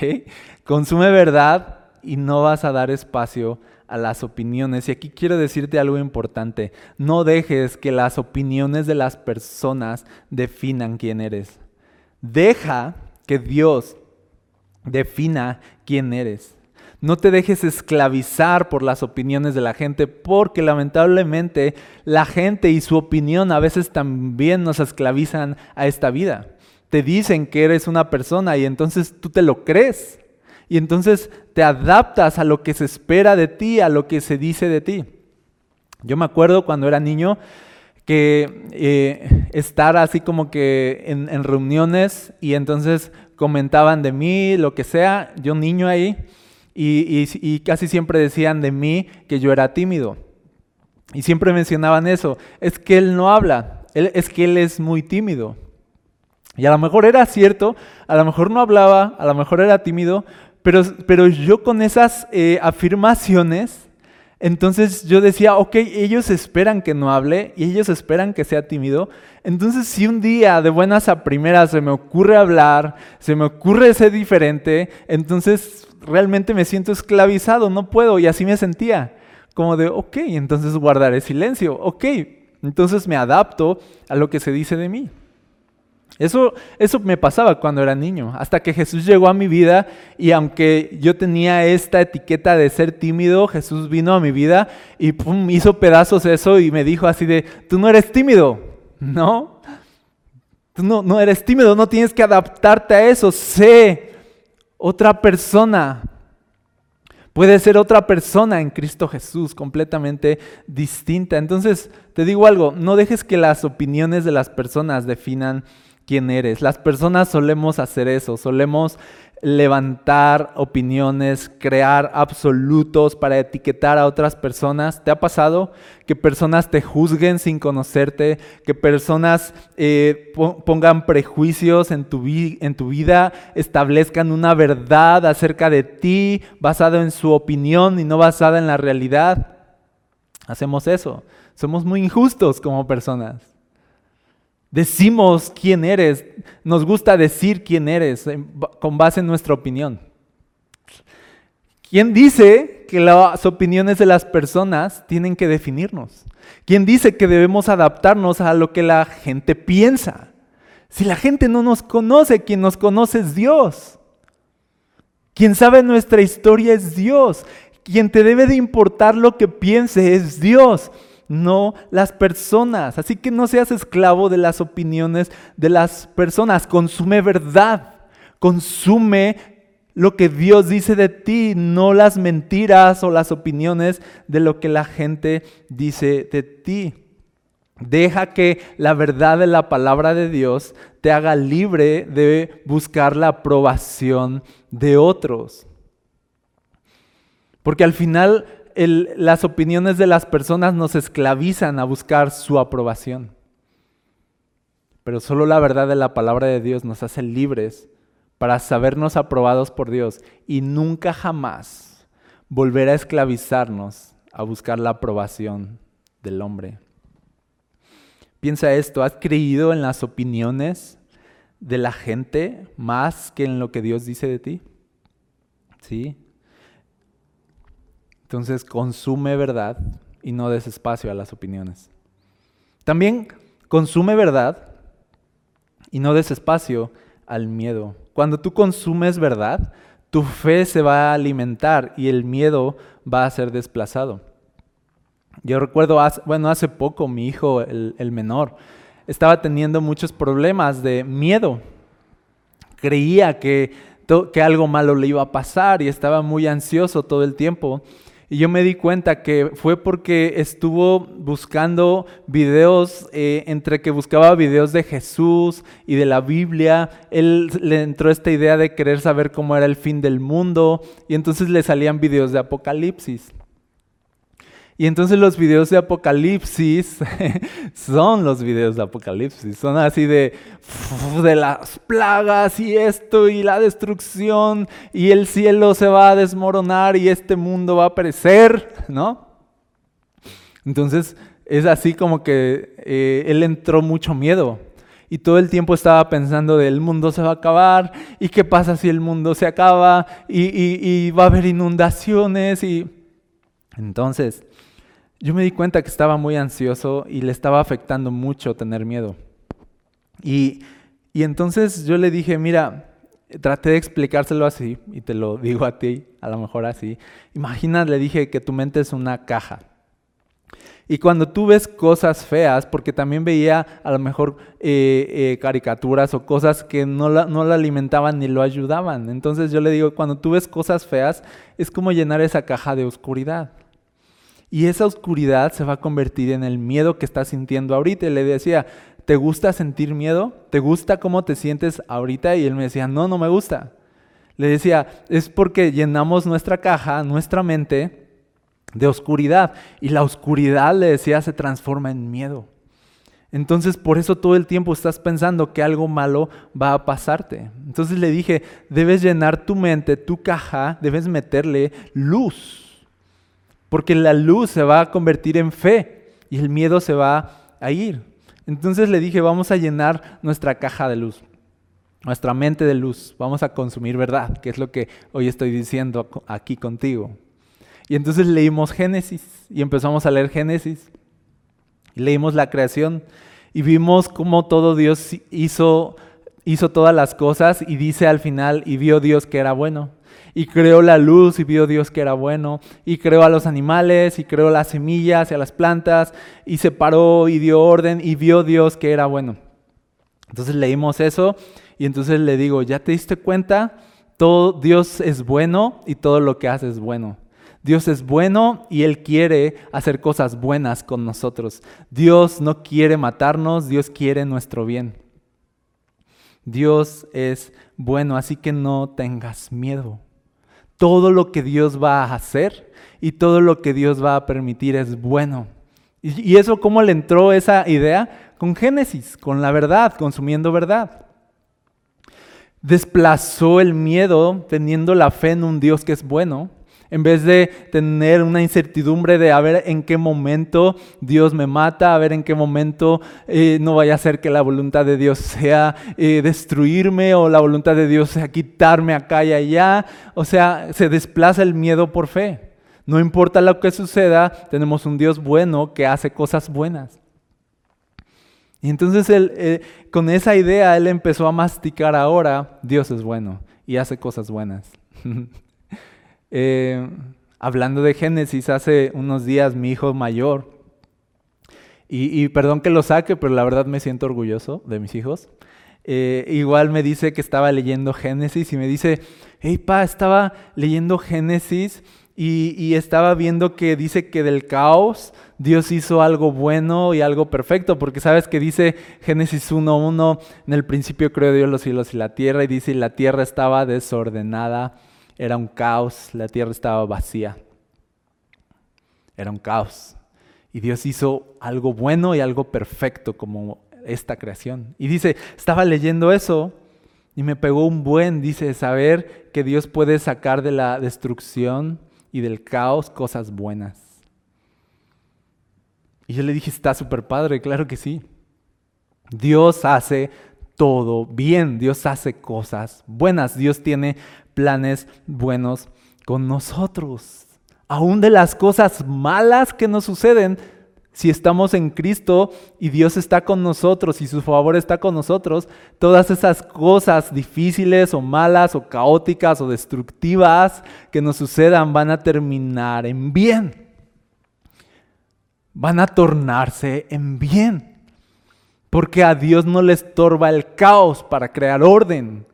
Consume verdad y no vas a dar espacio a las opiniones. Y aquí quiero decirte algo importante. No dejes que las opiniones de las personas definan quién eres. Deja que Dios defina quién eres. No te dejes esclavizar por las opiniones de la gente, porque lamentablemente la gente y su opinión a veces también nos esclavizan a esta vida te dicen que eres una persona y entonces tú te lo crees. Y entonces te adaptas a lo que se espera de ti, a lo que se dice de ti. Yo me acuerdo cuando era niño que eh, estar así como que en, reuniones y entonces comentaban de mí, lo que sea, yo niño ahí, y, y casi siempre decían de mí que yo era tímido. Y siempre mencionaban eso, es que él no habla, es que él es muy tímido. Y a lo mejor era cierto, a lo mejor no hablaba, a lo mejor era tímido, pero, pero yo con esas eh, afirmaciones, entonces yo decía, ok, ellos esperan que no hable y ellos esperan que sea tímido. Entonces si un día de buenas a primeras se me ocurre hablar, se me ocurre ser diferente, entonces realmente me siento esclavizado, no puedo y así me sentía. Como de, ok, entonces guardaré silencio, ok, entonces me adapto a lo que se dice de mí. Eso, eso me pasaba cuando era niño, hasta que Jesús llegó a mi vida y aunque yo tenía esta etiqueta de ser tímido, Jesús vino a mi vida y pum, hizo pedazos eso y me dijo así de, tú no eres tímido, ¿no? Tú no, no eres tímido, no tienes que adaptarte a eso, sé otra persona. Puede ser otra persona en Cristo Jesús, completamente distinta. Entonces, te digo algo, no dejes que las opiniones de las personas definan quién eres. Las personas solemos hacer eso, solemos levantar opiniones, crear absolutos para etiquetar a otras personas. ¿Te ha pasado que personas te juzguen sin conocerte, que personas eh, pongan prejuicios en tu, en tu vida, establezcan una verdad acerca de ti basada en su opinión y no basada en la realidad? Hacemos eso. Somos muy injustos como personas. Decimos quién eres, nos gusta decir quién eres con base en nuestra opinión. ¿Quién dice que las opiniones de las personas tienen que definirnos? ¿Quién dice que debemos adaptarnos a lo que la gente piensa? Si la gente no nos conoce, quien nos conoce es Dios. Quien sabe nuestra historia es Dios. Quien te debe de importar lo que piense es Dios no las personas. Así que no seas esclavo de las opiniones de las personas. Consume verdad. Consume lo que Dios dice de ti, no las mentiras o las opiniones de lo que la gente dice de ti. Deja que la verdad de la palabra de Dios te haga libre de buscar la aprobación de otros. Porque al final las opiniones de las personas nos esclavizan a buscar su aprobación. Pero solo la verdad de la palabra de Dios nos hace libres para sabernos aprobados por Dios y nunca jamás volver a esclavizarnos a buscar la aprobación del hombre. Piensa esto, ¿has creído en las opiniones de la gente más que en lo que Dios dice de ti? ¿Sí? Entonces consume verdad y no des espacio a las opiniones. También consume verdad y no des espacio al miedo. Cuando tú consumes verdad, tu fe se va a alimentar y el miedo va a ser desplazado. Yo recuerdo, bueno, hace poco mi hijo, el, el menor, estaba teniendo muchos problemas de miedo. Creía que, que algo malo le iba a pasar y estaba muy ansioso todo el tiempo. Y yo me di cuenta que fue porque estuvo buscando videos, eh, entre que buscaba videos de Jesús y de la Biblia, él le entró esta idea de querer saber cómo era el fin del mundo y entonces le salían videos de Apocalipsis. Y entonces los videos de Apocalipsis son los videos de Apocalipsis, son así de, de las plagas y esto y la destrucción y el cielo se va a desmoronar y este mundo va a perecer, ¿no? Entonces es así como que eh, él entró mucho miedo y todo el tiempo estaba pensando de el mundo se va a acabar y qué pasa si el mundo se acaba y va a haber inundaciones y entonces yo me di cuenta que estaba muy ansioso y le estaba afectando mucho tener miedo. Y, entonces yo le dije, mira, traté de explicárselo así, y te lo digo a ti, a lo mejor así. Imagina, le dije que tu mente es una caja. Y cuando tú ves cosas feas, porque también veía a lo mejor eh, eh, caricaturas o cosas que no la, no la alimentaban ni lo ayudaban. Entonces yo le digo, cuando tú ves cosas feas, es como llenar esa caja de oscuridad. Y esa oscuridad se va a convertir en el miedo que estás sintiendo ahorita. Y le decía, ¿te gusta sentir miedo? ¿Te gusta cómo te sientes ahorita? Y él me decía, no, no me gusta. Le decía, es porque llenamos nuestra caja, nuestra mente, de oscuridad. Y la oscuridad, le decía, se transforma en miedo. Entonces por eso todo el tiempo estás pensando que algo malo va a pasarte. Entonces le dije, debes llenar tu mente, tu caja, debes meterle luz porque la luz se va a convertir en fe y el miedo se va a ir. Entonces le dije, vamos a llenar nuestra caja de luz, nuestra mente de luz, vamos a consumir verdad, que es lo que hoy estoy diciendo aquí contigo. Y entonces leímos Génesis y empezamos a leer Génesis. leímos la creación y vimos cómo todo Dios hizo, hizo todas las cosas y dice al final, y vio Dios que era bueno y creó la luz y vio Dios que era bueno, y creó a los animales, y creó las semillas y a las plantas, y separó y dio orden, y vio Dios que era bueno. Entonces leímos eso, y entonces le digo, ¿ya te diste cuenta? Todo Dios es bueno y todo lo que hace es bueno. Dios es bueno y Él quiere hacer cosas buenas con nosotros. Dios no quiere matarnos, Dios quiere nuestro bien. Dios es bueno, así que no tengas miedo. Todo lo que Dios va a hacer y todo lo que Dios va a permitir es bueno. ¿Y eso cómo le entró esa idea? Con Génesis, con la verdad, consumiendo verdad. Desplazó el miedo teniendo la fe en un Dios que es bueno en vez de tener una incertidumbre de a ver en qué momento Dios me mata, a ver en qué momento eh, no vaya a ser que la voluntad de Dios sea eh, destruirme o la voluntad de Dios sea quitarme acá y allá. O sea, se desplaza el miedo por fe. No importa lo que suceda, tenemos un Dios bueno que hace cosas buenas. Y entonces él, eh, con esa idea él empezó a masticar ahora, Dios es bueno y hace cosas buenas. Eh, hablando de Génesis, hace unos días mi hijo mayor, y, perdón que lo saque, pero la verdad me siento orgulloso de mis hijos. Eh, igual me dice que estaba leyendo Génesis y me dice, hey pa, estaba leyendo Génesis y, y, estaba viendo que dice que del caos Dios hizo algo bueno y algo perfecto, porque sabes que dice Génesis 1.1, en el principio creó Dios los cielos y la tierra, y dice, la tierra estaba desordenada era un caos, la tierra estaba vacía. Era un caos. Y Dios hizo algo bueno y algo perfecto como esta creación. Y dice, estaba leyendo eso y me pegó un buen, dice, saber que Dios puede sacar de la destrucción y del caos cosas buenas. Y yo le dije, está súper padre, claro que sí. Dios hace todo bien, Dios hace cosas buenas, Dios tiene planes buenos con nosotros. Aún de las cosas malas que nos suceden, si estamos en Cristo y Dios está con nosotros y su favor está con nosotros, todas esas cosas difíciles o malas o caóticas o destructivas que nos sucedan van a terminar en bien. Van a tornarse en bien. Porque a Dios no le estorba el caos para crear orden.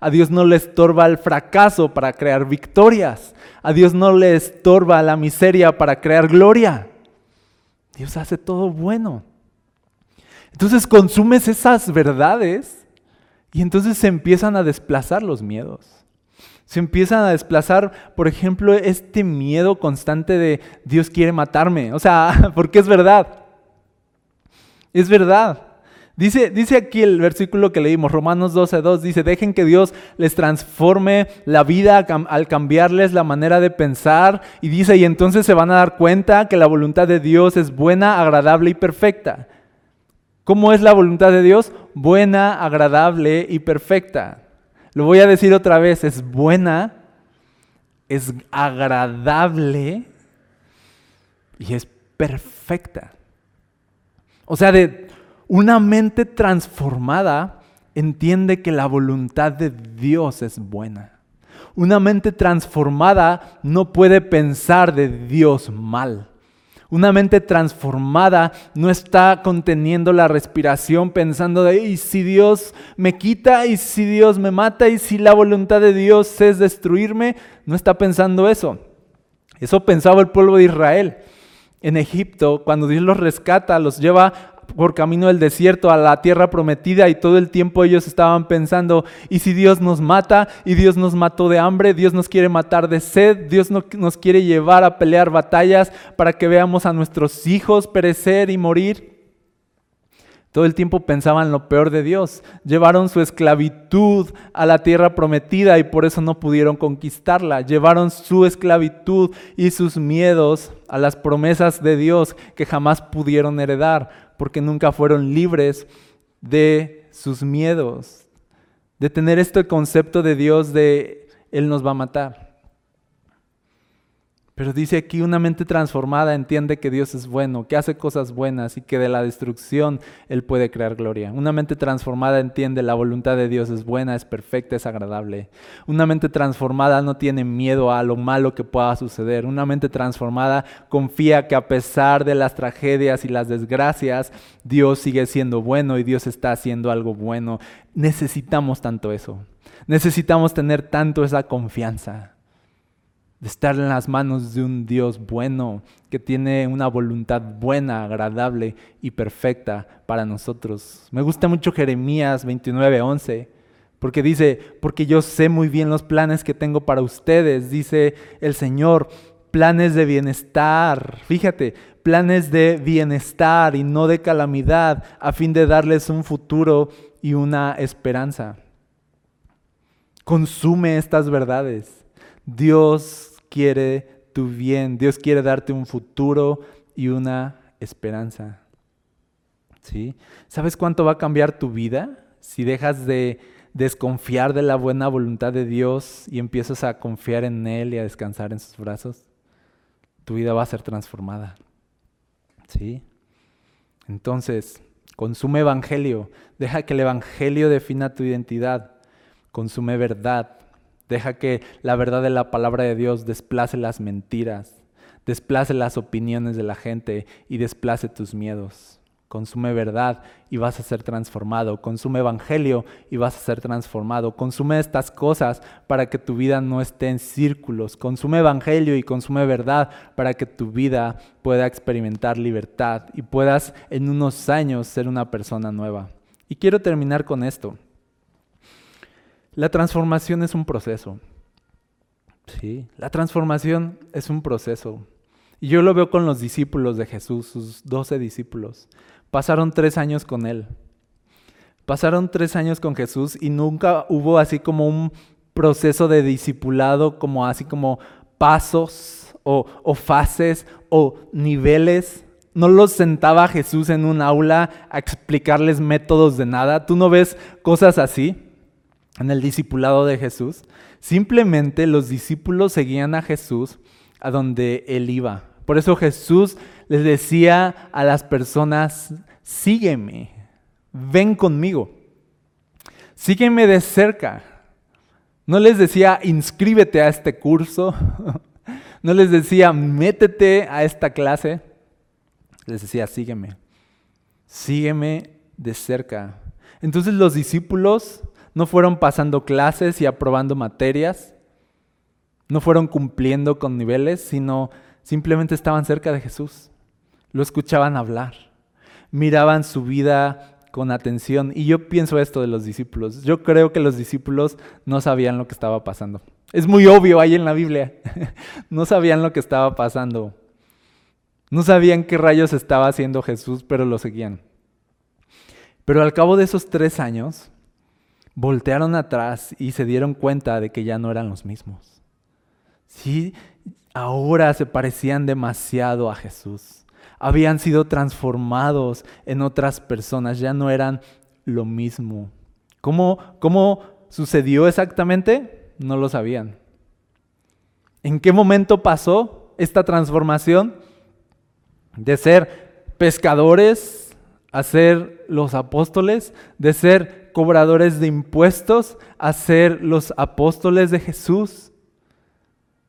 A Dios no le estorba el fracaso para crear victorias. A Dios no le estorba la miseria para crear gloria. Dios hace todo bueno. Entonces consumes esas verdades y entonces se empiezan a desplazar los miedos. Se empiezan a desplazar, por ejemplo, este miedo constante de Dios quiere matarme. O sea, porque es verdad. Es verdad. Dice, dice aquí el versículo que leímos, Romanos 12.2, dice, dejen que Dios les transforme la vida al cambiarles la manera de pensar. Y dice, y entonces se van a dar cuenta que la voluntad de Dios es buena, agradable y perfecta. ¿Cómo es la voluntad de Dios? Buena, agradable y perfecta. Lo voy a decir otra vez, es buena, es agradable y es perfecta. O sea, de una mente transformada entiende que la voluntad de Dios es buena. Una mente transformada no puede pensar de Dios mal. Una mente transformada no está conteniendo la respiración pensando de, ¿y si Dios me quita? ¿Y si Dios me mata? ¿Y si la voluntad de Dios es destruirme? No está pensando eso. Eso pensaba el pueblo de Israel en Egipto, cuando Dios los rescata, los lleva por camino del desierto a la tierra prometida y todo el tiempo ellos estaban pensando, ¿y si Dios nos mata? ¿Y Dios nos mató de hambre? ¿Dios nos quiere matar de sed? ¿Dios nos quiere llevar a pelear batallas para que veamos a nuestros hijos perecer y morir? Todo el tiempo pensaban lo peor de Dios. Llevaron su esclavitud a la tierra prometida y por eso no pudieron conquistarla. Llevaron su esclavitud y sus miedos a las promesas de Dios que jamás pudieron heredar porque nunca fueron libres de sus miedos, de tener este concepto de Dios de Él nos va a matar. Pero dice aquí, una mente transformada entiende que Dios es bueno, que hace cosas buenas y que de la destrucción Él puede crear gloria. Una mente transformada entiende la voluntad de Dios es buena, es perfecta, es agradable. Una mente transformada no tiene miedo a lo malo que pueda suceder. Una mente transformada confía que a pesar de las tragedias y las desgracias, Dios sigue siendo bueno y Dios está haciendo algo bueno. Necesitamos tanto eso. Necesitamos tener tanto esa confianza de estar en las manos de un Dios bueno, que tiene una voluntad buena, agradable y perfecta para nosotros. Me gusta mucho Jeremías 29:11, Porque dice, porque yo sé muy bien los planes que tengo para ustedes, dice el Señor, planes de bienestar. Fíjate, planes de bienestar y no de calamidad, a fin de darles un futuro y una esperanza. Consume estas verdades. Dios quiere tu bien, Dios quiere darte un futuro y una esperanza. ¿Sí? ¿Sabes cuánto va a cambiar tu vida si dejas de desconfiar de la buena voluntad de Dios y empiezas a confiar en Él y a descansar en sus brazos? Tu vida va a ser transformada. ¿Sí? Entonces, consume evangelio. Deja que el evangelio defina tu identidad. Consume verdad. Deja que la verdad de la palabra de Dios desplace las mentiras, desplace las opiniones de la gente y desplace tus miedos. Consume verdad y vas a ser transformado. Consume evangelio y vas a ser transformado. Consume estas cosas para que tu vida no esté en círculos. Consume evangelio y consume verdad para que tu vida pueda experimentar libertad y puedas en unos años ser una persona nueva. Y quiero terminar con esto. La transformación es un proceso. Sí, la transformación es un proceso. Y yo lo veo con los discípulos de Jesús, sus doce discípulos. Pasaron tres años con Él. Pasaron tres años con Jesús y nunca hubo así como un proceso de discipulado, como así como pasos o, o fases o niveles. No los sentaba Jesús en un aula a explicarles métodos de nada. Tú no ves cosas así en el discipulado de Jesús. Simplemente los discípulos seguían a Jesús a donde él iba. Por eso Jesús les decía a las personas, sígueme, ven conmigo, sígueme de cerca. No les decía, inscríbete a este curso, no les decía, métete a esta clase, les decía, sígueme, sígueme de cerca. Entonces los discípulos no fueron pasando clases y aprobando materias, no fueron cumpliendo con niveles, sino simplemente estaban cerca de Jesús. Lo escuchaban hablar, miraban su vida con atención. Y yo pienso esto de los discípulos. Yo creo que los discípulos no sabían lo que estaba pasando. Es muy obvio ahí en la Biblia. no sabían lo que estaba pasando. No sabían qué rayos estaba haciendo Jesús, pero lo seguían. Pero al cabo de esos tres años, voltearon atrás y se dieron cuenta de que ya no eran los mismos. Sí, ahora se parecían demasiado a Jesús. Habían sido transformados en otras personas, ya no eran lo mismo. ¿Cómo, cómo sucedió exactamente? No lo sabían. ¿En qué momento pasó esta transformación? De ser pescadores a ser los apóstoles, de ser cobradores de impuestos a ser los apóstoles de Jesús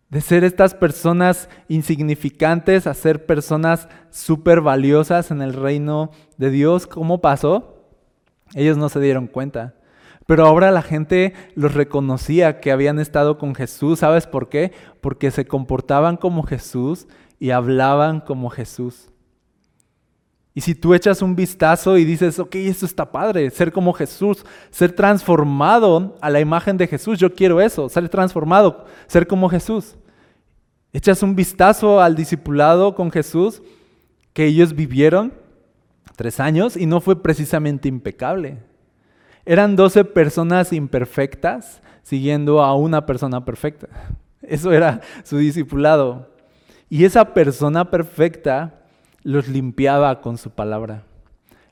de ser estas personas insignificantes a ser personas súper valiosas en el reino de Dios. ¿Cómo pasó? Ellos no se dieron cuenta. Pero ahora la gente los reconocía que habían estado con Jesús. ¿Sabes por qué? Porque se comportaban como Jesús y hablaban como Jesús. Y si tú echas un vistazo y dices, ok, esto está padre, ser como Jesús, ser transformado a la imagen de Jesús, yo quiero eso, ser transformado, ser como Jesús. Echas un vistazo al discipulado con Jesús que ellos vivieron tres años y no fue precisamente impecable. Eran doce personas imperfectas siguiendo a una persona perfecta. Eso era su discipulado. Y esa persona perfecta los limpiaba con su palabra,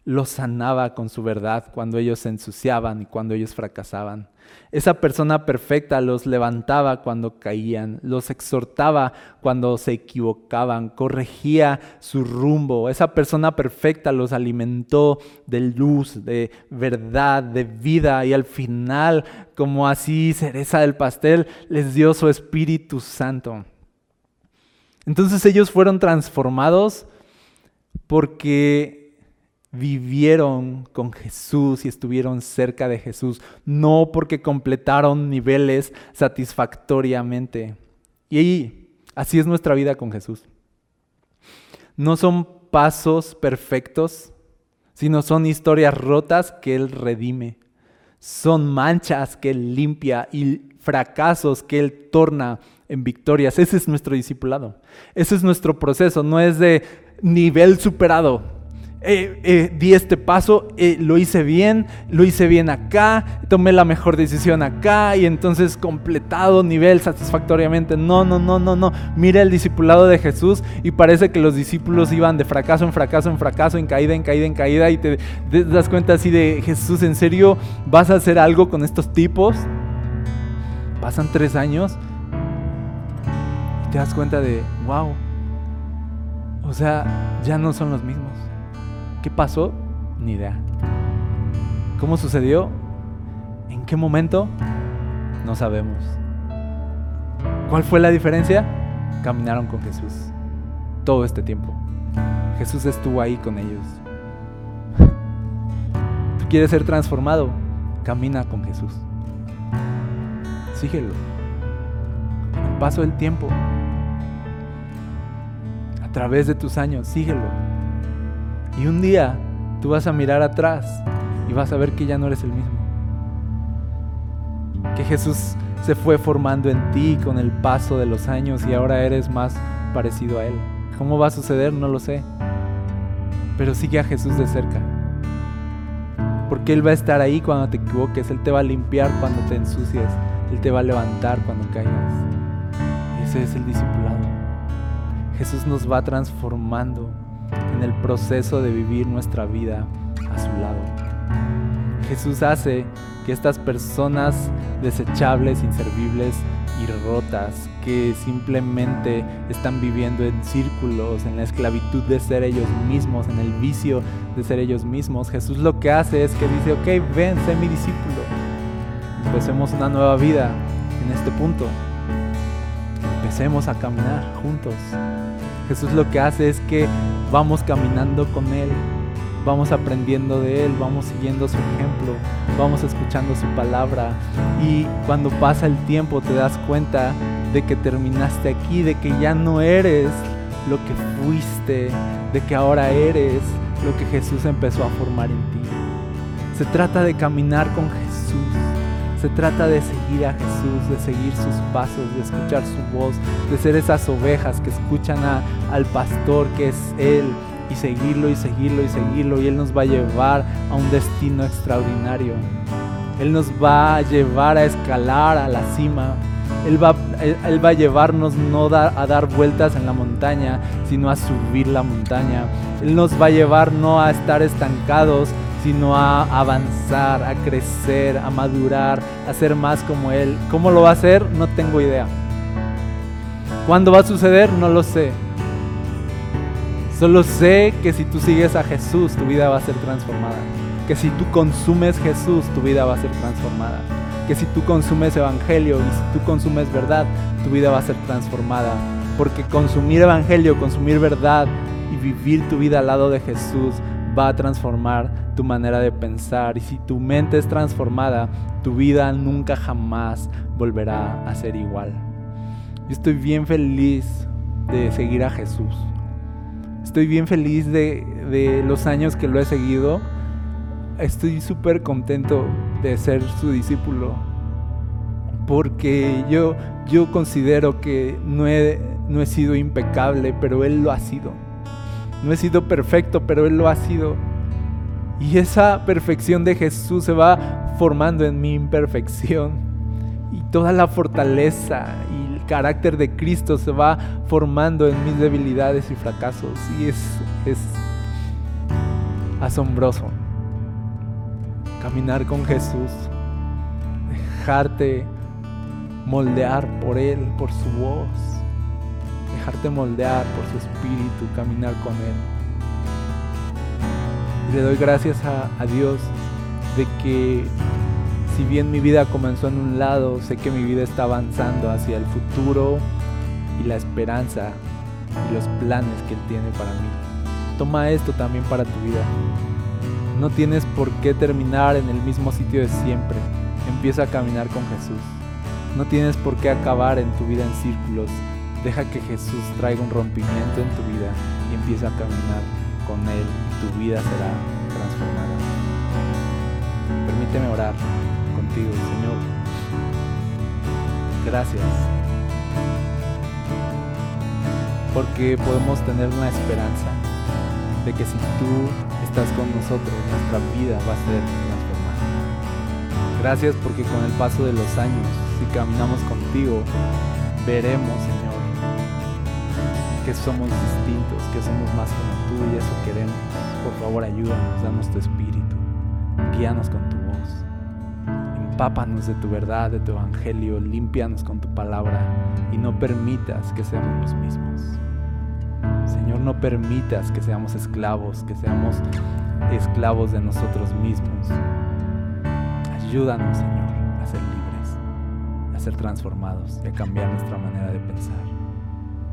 los sanaba con su verdad cuando ellos se ensuciaban y cuando ellos fracasaban. Esa persona perfecta los levantaba cuando caían, los exhortaba cuando se equivocaban, corregía su rumbo. Esa persona perfecta los alimentó de luz, de verdad, de vida y al final, como así cereza del pastel, les dio su Espíritu Santo. Entonces ellos fueron transformados porque vivieron con Jesús y estuvieron cerca de Jesús, no porque completaron niveles satisfactoriamente. Y así es nuestra vida con Jesús. No son pasos perfectos, sino son historias rotas que Él redime. Son manchas que Él limpia y fracasos que Él torna en victorias. Ese es nuestro discipulado. Ese es nuestro proceso. No es de nivel superado eh, eh, di este paso, eh, lo hice bien, lo hice bien acá, tomé la mejor decisión acá y entonces completado nivel satisfactoriamente. No, no, no, no, no. Mira el discipulado de Jesús y parece que los discípulos iban de fracaso en fracaso en fracaso, en caída, en caída, en caída y te, te das cuenta así de Jesús, ¿en serio vas a hacer algo con estos tipos? Pasan tres años y te das cuenta de, wow, o sea, ya no son los mismos. ¿Qué pasó? Ni idea. ¿Cómo sucedió? ¿En qué momento? No sabemos. ¿Cuál fue la diferencia? Caminaron con Jesús todo este tiempo. Jesús estuvo ahí con ellos. ¿Tú quieres ser transformado? Camina con Jesús. Síguelo. el paso del tiempo, a través de tus años, síguelo. Y un día tú vas a mirar atrás y vas a ver que ya no eres el mismo. Que Jesús se fue formando en ti con el paso de los años y ahora eres más parecido a Él. ¿Cómo va a suceder? No lo sé. Pero sigue a Jesús de cerca. Porque Él va a estar ahí cuando te equivoques. Él te va a limpiar cuando te ensucies. Él te va a levantar cuando caigas. Ese es el discipulado. Jesús nos va transformando en el proceso de vivir nuestra vida a su lado. Jesús hace que estas personas desechables, inservibles y rotas, que simplemente están viviendo en círculos, en la esclavitud de ser ellos mismos, en el vicio de ser ellos mismos, Jesús lo que hace es que dice, ok, ven, sé mi discípulo. Empecemos una nueva vida en este punto. Empecemos a caminar juntos. Jesús lo que hace es que vamos caminando con Él, vamos aprendiendo de Él, vamos siguiendo su ejemplo, vamos escuchando su palabra y cuando pasa el tiempo te das cuenta de que terminaste aquí, de que ya no eres lo que fuiste, de que ahora eres lo que Jesús empezó a formar en ti. Se trata de caminar con Jesús se trata de seguir a Jesús, de seguir sus pasos, de escuchar su voz, de ser esas ovejas que escuchan al pastor que es Él y seguirlo y seguirlo y seguirlo y Él nos va a llevar a un destino extraordinario. Él nos va a llevar a escalar a la cima. Él va, él, va a llevarnos no a dar vueltas en la montaña, sino a subir la montaña. Él nos va a llevar no a estar estancados, sino a avanzar, a crecer, a madurar, a ser más como Él. ¿Cómo lo va a hacer? No tengo idea. ¿Cuándo va a suceder? No lo sé. Solo sé que si tú sigues a Jesús, tu vida va a ser transformada. Que si tú consumes Jesús, tu vida va a ser transformada. Que si tú consumes Evangelio y si tú consumes verdad, tu vida va a ser transformada. Porque consumir Evangelio, consumir verdad y vivir tu vida al lado de Jesús va a transformar tu manera de pensar y si tu mente es transformada, tu vida nunca jamás volverá a ser igual. Estoy bien feliz de seguir a Jesús. Estoy bien feliz de, los años que lo he seguido. Estoy súper contento de ser su discípulo. Porque yo, yo considero que no he, no he sido impecable, pero Él lo ha sido. No he sido perfecto, pero Él lo ha sido. Y esa perfección de Jesús se va formando en mi imperfección. Y toda la fortaleza y el carácter de Cristo se va formando en mis debilidades y fracasos. Y es, es asombroso caminar con Jesús, dejarte moldear por Él, por su voz, dejarte moldear por su espíritu, caminar con Él. Le doy gracias a, Dios de que si bien mi vida comenzó en un lado, sé que mi vida está avanzando hacia el futuro y la esperanza y los planes que Él tiene para mí. Toma esto también para tu vida. No tienes por qué terminar en el mismo sitio de siempre. Empieza a caminar con Jesús. No tienes por qué acabar en tu vida en círculos. Deja que Jesús traiga un rompimiento en tu vida y empieza a caminar con Él tu vida será transformada. Permíteme orar. contigo, Señor. Gracias. Porque podemos tener una esperanza de que si tú estás con nosotros, nuestra vida va a ser transformada. Gracias porque con el paso de los años, si caminamos contigo, veremos, que somos distintos, que somos más como tú y eso queremos. Por favor, ayúdanos, danos tu espíritu, guíanos con tu voz. Empápanos de tu verdad, de tu evangelio, límpianos con tu palabra y no permitas que seamos los mismos. Señor, no permitas que seamos esclavos, que seamos esclavos de nosotros mismos. Ayúdanos, Señor, a ser libres, a ser transformados y a cambiar nuestra manera de pensar.